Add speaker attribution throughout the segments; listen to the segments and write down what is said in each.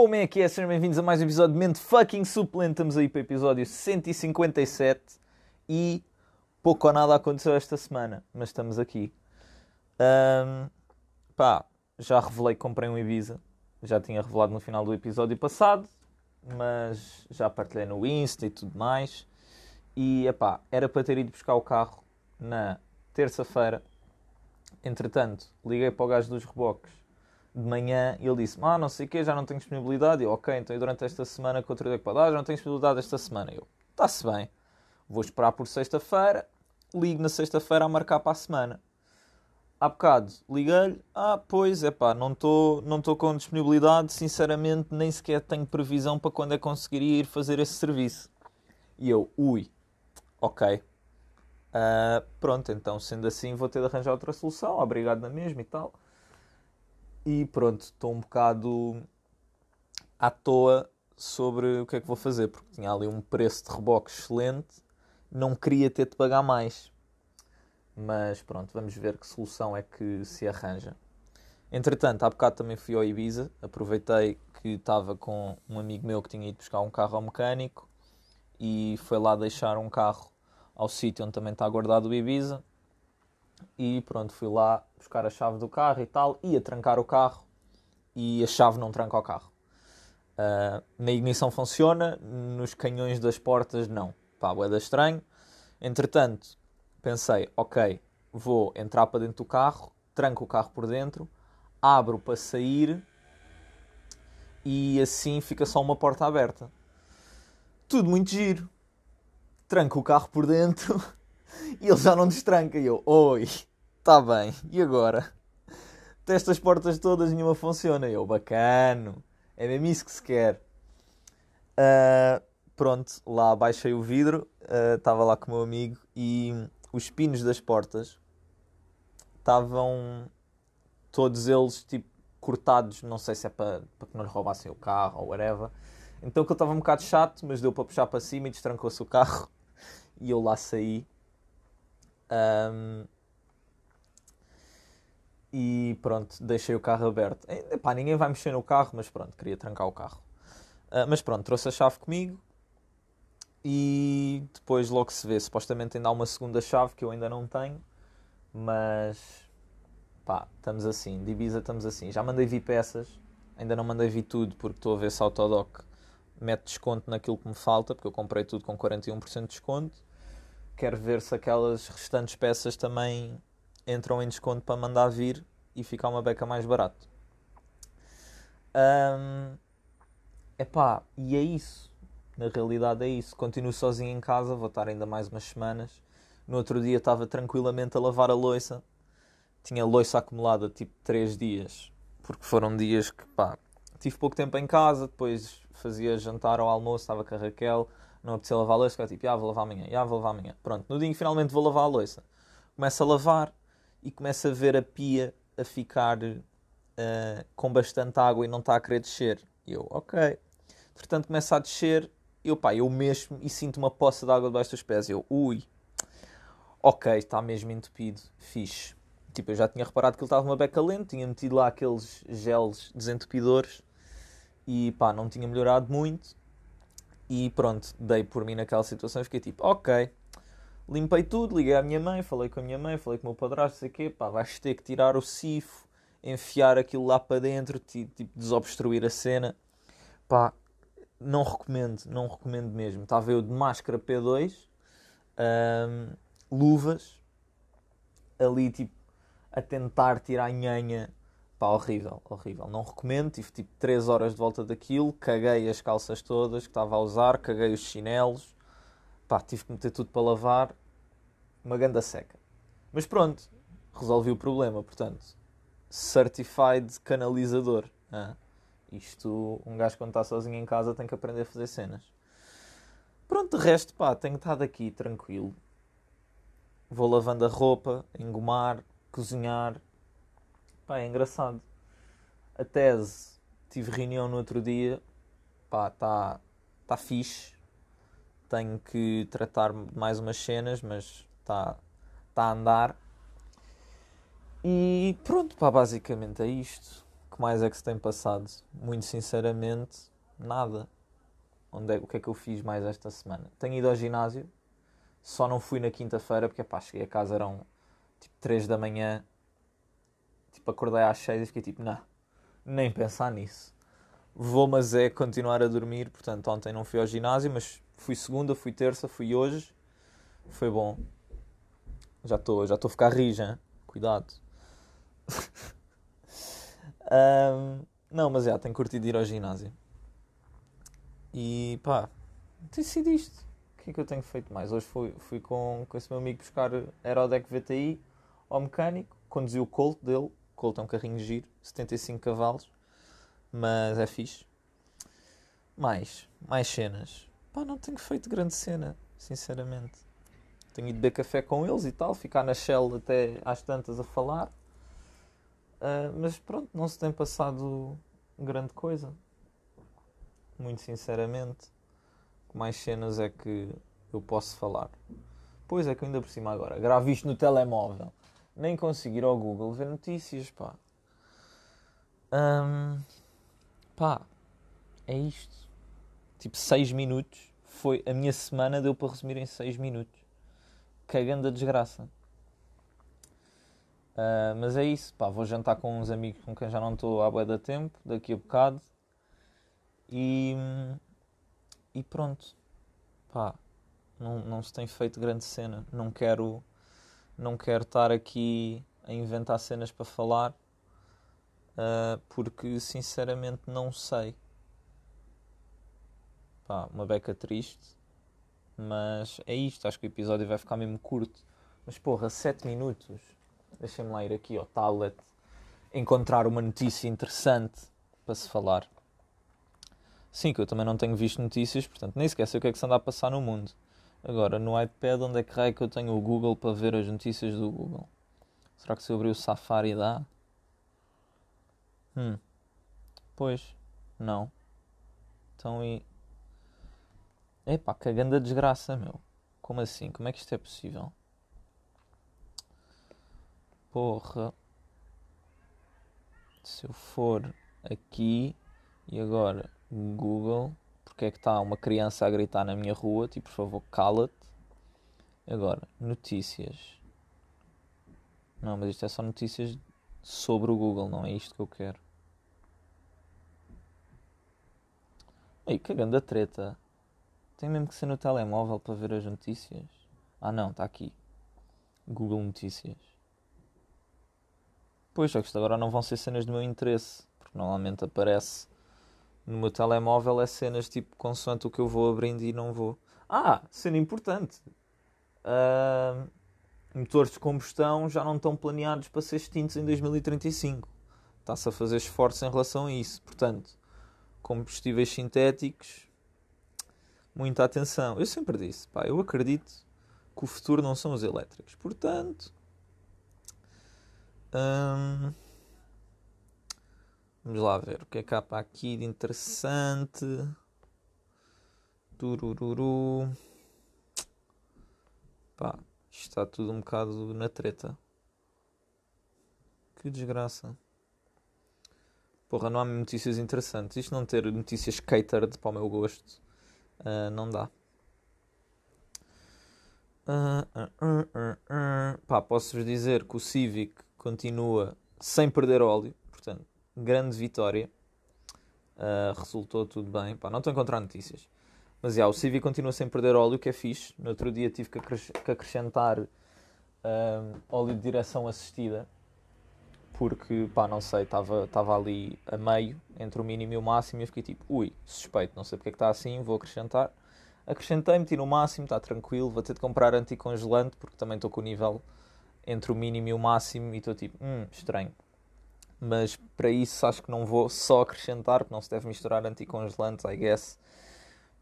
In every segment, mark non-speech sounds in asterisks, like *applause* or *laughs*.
Speaker 1: Como é que é? Sejam bem-vindos a mais um episódio de Mente Fucking Suplente. Estamos aí para o episódio 157 e pouco ou nada aconteceu esta semana, mas estamos aqui. Ahm, pá, já revelei que comprei um Ibiza. Já tinha revelado no final do episódio passado, mas já partilhei no Insta e tudo mais. E, epá, era para ter ido buscar o carro na terça-feira. Entretanto, liguei para o gajo dos reboques de manhã e ele disse: Ah, não sei o quê, já não tenho disponibilidade. Eu, ok, então eu durante esta semana que outro dia para dar, já não tenho disponibilidade esta semana. Eu, está-se bem, vou esperar por sexta-feira, ligo na sexta-feira a marcar para a semana. Há bocado liguei-lhe, ah, pois é pá, não estou não com disponibilidade, sinceramente nem sequer tenho previsão para quando é que conseguiria ir fazer esse serviço. E eu, ui, ok. Ah, pronto, então sendo assim vou ter de arranjar outra solução, obrigado na mesma e tal. E pronto, estou um bocado à toa sobre o que é que vou fazer, porque tinha ali um preço de reboque excelente, não queria ter de pagar mais. Mas pronto, vamos ver que solução é que se arranja. Entretanto, há bocado também fui ao Ibiza, aproveitei que estava com um amigo meu que tinha ido buscar um carro ao mecânico e foi lá deixar um carro ao sítio onde também está guardado o Ibiza. E pronto, fui lá buscar a chave do carro e tal, ia trancar o carro e a chave não tranca o carro. Uh, na ignição funciona, nos canhões das portas não. Pá, boeda estranho. Entretanto, pensei, ok, vou entrar para dentro do carro, tranco o carro por dentro, abro para sair e assim fica só uma porta aberta. Tudo muito giro. Tranco o carro por dentro *laughs* e ele já não destranca. E eu, oi, está bem, e agora? Testas as portas todas, nenhuma funciona. E eu, bacano, é mesmo isso que se quer. Uh, pronto, lá baixei o vidro, estava uh, lá com o meu amigo e os pinos das portas estavam todos eles tipo cortados, não sei se é para, para que não lhe roubassem o carro ou whatever. Então que eu estava um bocado chato, mas deu para puxar para cima e destrancou-se o carro *laughs* e eu lá saí. Um, e pronto, deixei o carro aberto. Epá, ninguém vai mexer no carro, mas pronto, queria trancar o carro. Uh, mas pronto, trouxe a chave comigo e depois logo se vê. Supostamente ainda há uma segunda chave que eu ainda não tenho, mas pá, estamos assim. De Ibiza estamos assim. Já mandei vir peças, ainda não mandei vir tudo porque estou a ver se a Autodoc mete desconto naquilo que me falta, porque eu comprei tudo com 41% de desconto. Quero ver se aquelas restantes peças também entram em desconto para mandar vir e ficar uma beca mais barato. Um, epá, e é isso. Na realidade é isso. Continuo sozinho em casa, vou estar ainda mais umas semanas. No outro dia estava tranquilamente a lavar a louça. Tinha louça acumulada tipo 3 dias. Porque foram dias que pá, tive pouco tempo em casa, depois fazia jantar ou almoço, estava com a Raquel, não apetecia lavar a louça, ficava tipo, ah, vou lavar amanhã, ah, vou lavar amanhã. Pronto, no dia em que finalmente vou lavar a louça, começo a lavar e começo a ver a pia a ficar uh, com bastante água e não está a querer descer. E eu, ok. Portanto, começa a descer, eu, pá, eu mexo e sinto uma poça de água debaixo dos pés. Eu, ui, ok, está mesmo entupido, fixe. Tipo, eu já tinha reparado que ele estava uma beca lenta, tinha metido lá aqueles geles desentupidores e pá, não tinha melhorado muito. E pronto, dei por mim naquela situação e fiquei tipo, ok, limpei tudo, liguei à minha mãe, falei com a minha mãe, falei com o meu padrasto, sei quê, pá, vais ter que tirar o sifo, enfiar aquilo lá para dentro, tipo, desobstruir a cena. Pá, não recomendo, não recomendo mesmo. Estava eu de máscara P2, hum, luvas, ali tipo a tentar tirar a nhanha. Pá, horrível, horrível. Não recomendo. Tive tipo 3 horas de volta daquilo, caguei as calças todas que estava a usar, caguei os chinelos. Pá, tive que meter tudo para lavar uma ganda seca. Mas pronto, resolvi o problema, portanto, certified canalizador. Ah, isto, um gajo quando está sozinho em casa tem que aprender a fazer cenas. Pronto, de resto, pá, tenho estado aqui tranquilo. Vou lavando a roupa, engomar, cozinhar. Pá, é engraçado. A tese, tive reunião no outro dia. Pá, está tá fixe. Tenho que tratar mais umas cenas, mas está tá a andar. E pronto, pá, basicamente é isto. Que que mais é que se tem passado? Muito sinceramente, nada. Onde é, o que é que eu fiz mais esta semana? Tenho ido ao ginásio, só não fui na quinta-feira porque pá, cheguei a casa, eram tipo 3 da manhã, tipo acordei às 6 e fiquei tipo, não, nem pensar nisso. Vou, mas é continuar a dormir, portanto ontem não fui ao ginásio, mas fui segunda, fui terça, fui hoje, foi bom. Já estou já a ficar rija, cuidado. *laughs* um, não, mas já, tenho curtido ir ao ginásio. E pá, sido isto. O que é que eu tenho feito mais? Hoje fui, fui com, com esse meu amigo buscar Aerodec VTI ao mecânico, conduzi o Colt dele. Colt é um carrinho giro, 75 cavalos, mas é fixe. Mais, mais cenas. Pá, não tenho feito grande cena, sinceramente. Tenho ido beber café com eles e tal, ficar na Shell até às tantas a falar. Uh, mas pronto, não se tem passado grande coisa. Muito sinceramente. Mais cenas é que eu posso falar. Pois é que ainda por cima agora, gravo isto no telemóvel. Nem conseguir ao Google ver notícias, pá. Um, pá, é isto. Tipo, 6 minutos. Foi a minha semana, deu para resumir em 6 minutos. Cagando a desgraça. Uh, mas é isso, pá, vou jantar com uns amigos com quem já não estou há bué da tempo, daqui a bocado. E, e pronto, pá, não, não se tem feito grande cena. Não quero, não quero estar aqui a inventar cenas para falar, uh, porque sinceramente não sei. Pá, uma beca triste, mas é isto. Acho que o episódio vai ficar mesmo curto. Mas porra, 7 minutos. Deixem-me lá ir aqui ao tablet encontrar uma notícia interessante para se falar. Sim, que eu também não tenho visto notícias, portanto nem sequer sei o que é que se anda a passar no mundo. Agora, no iPad, onde é que raio que eu tenho o Google para ver as notícias do Google? Será que se eu abrir o Safari dá? Hum. Pois, não. Então e. Epá, cagando a desgraça, meu. Como assim? Como é que isto é possível? Porra. Se eu for aqui e agora Google, porque é que está uma criança a gritar na minha rua? Tipo, por favor, cala-te. Agora, notícias. Não, mas isto é só notícias sobre o Google, não é isto que eu quero. Ei, cagando a treta. Tem mesmo que ser no telemóvel para ver as notícias. Ah não, está aqui. Google Notícias. Pois, só que isto agora não vão ser cenas do meu interesse. Porque normalmente aparece no meu telemóvel é cenas tipo consoante o que eu vou abrindo e não vou. Ah, cena importante. Uh, motores de combustão já não estão planeados para ser extintos em 2035. Está-se a fazer esforços em relação a isso. Portanto, combustíveis sintéticos, muita atenção. Eu sempre disse, pá, eu acredito que o futuro não são os elétricos. Portanto, hum, vamos lá ver o que é que há para aqui de interessante. Turururu. Pá, está tudo um bocado na treta. Que desgraça. Porra, não há notícias interessantes. Isto não ter notícias catered para o meu gosto uh, não dá. Uh, uh, Pá, posso-vos dizer que o Civic continua sem perder óleo, portanto, grande vitória. resultou tudo bem. Pá, não estou a encontrar notícias. Mas já, o Civic continua sem perder óleo, que é fixe. No outro dia tive que, acrescentar óleo de direção assistida porque, pá, não sei, estava ali a meio, entre o mínimo e o máximo, e eu fiquei tipo, ui, suspeito, não sei porque é que está assim, vou acrescentar. Acrescentei, meti no máximo, está tranquilo, vou ter de comprar anticongelante, porque também estou com o nível entre o mínimo e o máximo, e estou tipo, hum, estranho. Mas para isso acho que não vou só acrescentar, porque não se deve misturar anticongelante, I guess.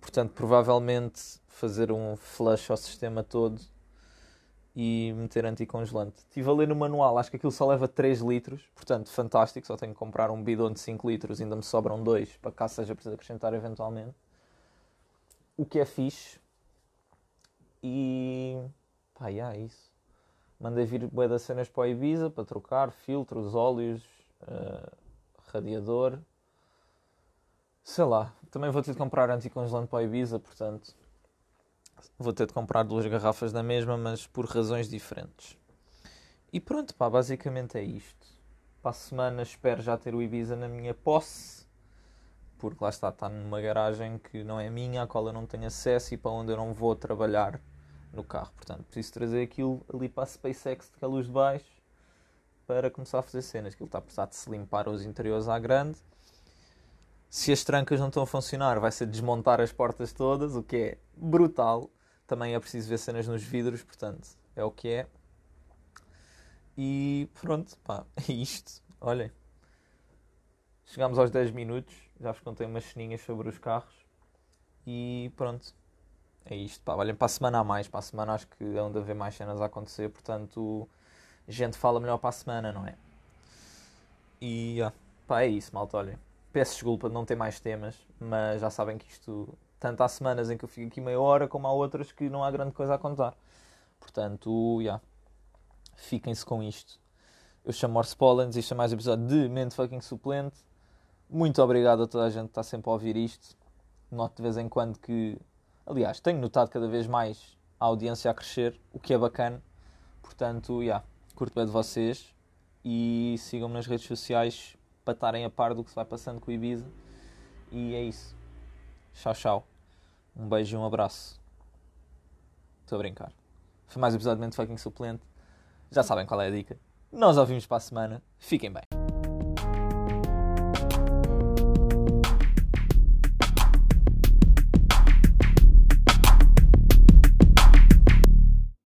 Speaker 1: Portanto, provavelmente fazer um flush ao sistema todo e meter anticongelante. Estive a ler no manual, acho que aquilo só leva 3 litros, portanto, fantástico. Só tenho que comprar um bidon de 5 litros, ainda me sobram 2 para cá seja preciso acrescentar eventualmente. O que é fixe. E. pá, yeah, é isso. Mandei vir bué das cenas para a Ibiza para trocar filtros, óleos, uh, radiador. Sei lá, também vou ter de comprar anticongelante para a Ibiza, portanto vou ter de comprar duas garrafas da mesma, mas por razões diferentes. E pronto, pá, basicamente é isto. Para a semana espero já ter o Ibiza na minha posse, porque lá está, está numa garagem que não é minha, à qual eu não tenho acesso e para onde eu não vou trabalhar no carro. Portanto, preciso trazer aquilo ali para a SpaceX de luz de baixo para começar a fazer cenas. Aquilo está a precisar de se limpar os interiores à grande. Se as trancas não estão a funcionar, vai ser desmontar as portas todas, o que é brutal. Também é preciso ver cenas nos vidros, portanto, é o que é. E pronto, pá, *laughs* é isto. Olhem, chegámos aos 10 minutos, já vos contei umas ceninhas sobre os carros. E pronto, é isto, pá. Olhem, para a semana a mais, para a semana acho que é onde haver mais cenas a acontecer, portanto, gente fala melhor para a semana, não é? E, ah, pá, é isso, malta, olhem. Peço desculpa de não ter mais temas, mas já sabem que isto, tanto há semanas em que eu fico aqui meia hora, como há outras que não há grande coisa a contar. Portanto, yeah, fiquem-se com isto. Eu chamo Morse Pollens, isto é mais um episódio de Mente Fucking Suplente. Muito obrigado a toda a gente que está sempre a ouvir isto. Noto de vez em quando que Aliás, tenho notado cada vez mais a audiência a crescer, o que é bacana. Portanto, yeah, curto bem de vocês e sigam-me nas redes sociais para estarem a par do que se vai passando com o Ibiza. E é isso. Tchau, tchau. Um beijo e um abraço. Estou a brincar. Foi mais um episódio de Fucking Suplente. Já sabem qual é a dica. Nós ouvimos para a semana. Fiquem bem.